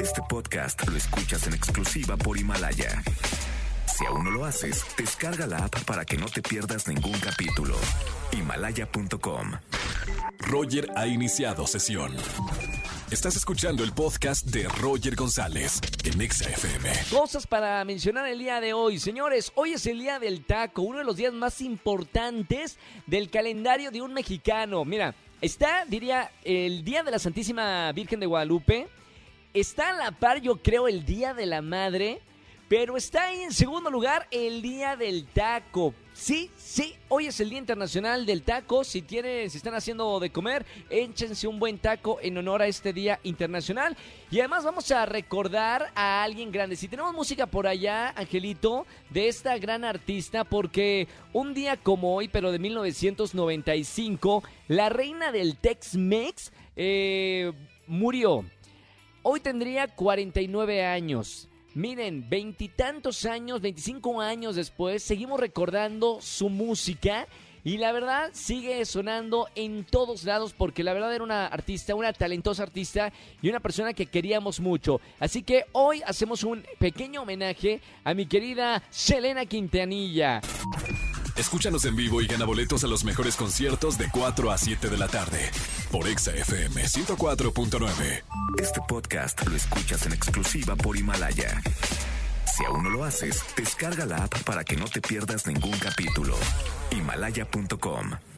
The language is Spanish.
Este podcast lo escuchas en exclusiva por Himalaya. Si aún no lo haces, descarga la app para que no te pierdas ningún capítulo. Himalaya.com. Roger ha iniciado sesión. Estás escuchando el podcast de Roger González en Exa FM. Cosas para mencionar el día de hoy. Señores, hoy es el día del taco, uno de los días más importantes del calendario de un mexicano. Mira, está, diría, el día de la Santísima Virgen de Guadalupe. Está a la par, yo creo, el día de la madre. Pero está ahí en segundo lugar el Día del Taco. Sí, sí, hoy es el Día Internacional del Taco. Si tienen, si están haciendo de comer, échense un buen taco en honor a este Día Internacional. Y además vamos a recordar a alguien grande. Si tenemos música por allá, Angelito, de esta gran artista, porque un día como hoy, pero de 1995, la reina del Tex-Mex eh, murió. Hoy tendría 49 años. Miren, veintitantos años, 25 años después, seguimos recordando su música y la verdad sigue sonando en todos lados porque la verdad era una artista, una talentosa artista y una persona que queríamos mucho. Así que hoy hacemos un pequeño homenaje a mi querida Selena Quintanilla. Escúchanos en vivo y gana boletos a los mejores conciertos de 4 a 7 de la tarde por Exa FM 104.9. Este podcast lo escuchas en exclusiva por Himalaya. Si aún no lo haces, descarga la app para que no te pierdas ningún capítulo. Himalaya.com